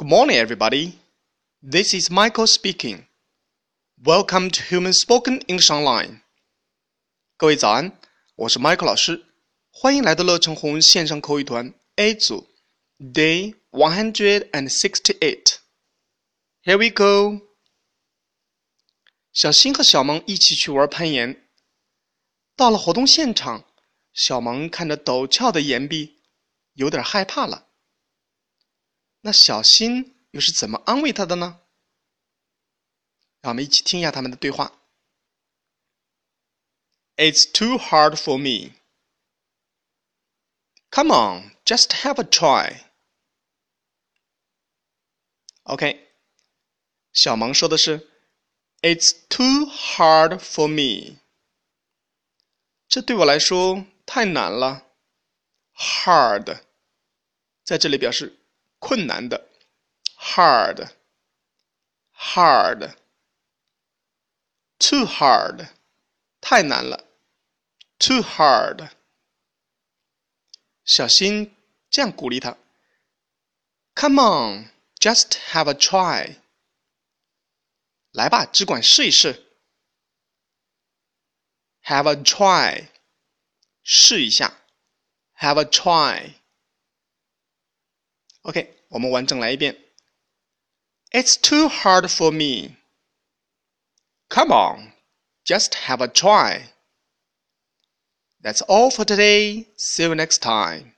Good morning, everybody. This is Michael speaking. Welcome to Human Spoken English Online. 各位早安，我是 Michael 老师，欢迎来到乐成红线上口语团 A 组 Day one hundred and sixty-eight. Here we go. 小新和小萌一起去玩攀岩。到了活动现场，小萌看着陡峭的岩壁，有点害怕了。 那小新又是怎么安慰他的呢？让我们一起听一下他们的对话。It's too hard for me. Come on, just have a try. OK，小萌说的是，It's too hard for me。这对我来说太难了。Hard，在这里表示。困难的，hard，hard，too hard，太难了，too hard。小新这样鼓励他：“Come on, just have a try。”来吧，只管试一试。Have a try，试一下。Have a try。 OK，我们完整来一遍。It's too hard for me. Come on, just have a try. That's all for today. See you next time.